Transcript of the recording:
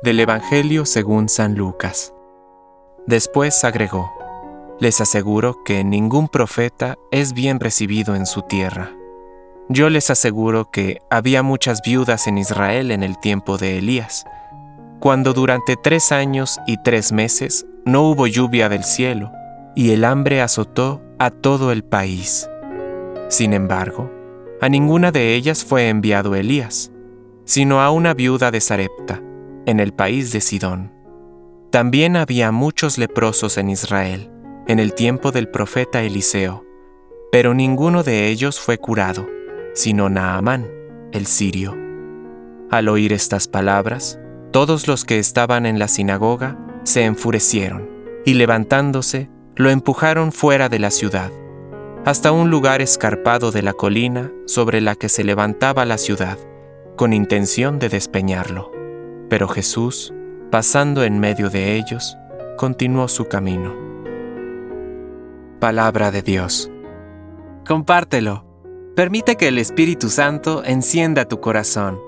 Del Evangelio según San Lucas. Después agregó, Les aseguro que ningún profeta es bien recibido en su tierra. Yo les aseguro que había muchas viudas en Israel en el tiempo de Elías, cuando durante tres años y tres meses no hubo lluvia del cielo, y el hambre azotó a todo el país. Sin embargo, a ninguna de ellas fue enviado Elías, sino a una viuda de Sarepta, en el país de Sidón. También había muchos leprosos en Israel, en el tiempo del profeta Eliseo, pero ninguno de ellos fue curado, sino Naamán, el sirio. Al oír estas palabras, todos los que estaban en la sinagoga se enfurecieron, y levantándose, lo empujaron fuera de la ciudad, hasta un lugar escarpado de la colina sobre la que se levantaba la ciudad, con intención de despeñarlo. Pero Jesús, pasando en medio de ellos, continuó su camino. Palabra de Dios. Compártelo. Permite que el Espíritu Santo encienda tu corazón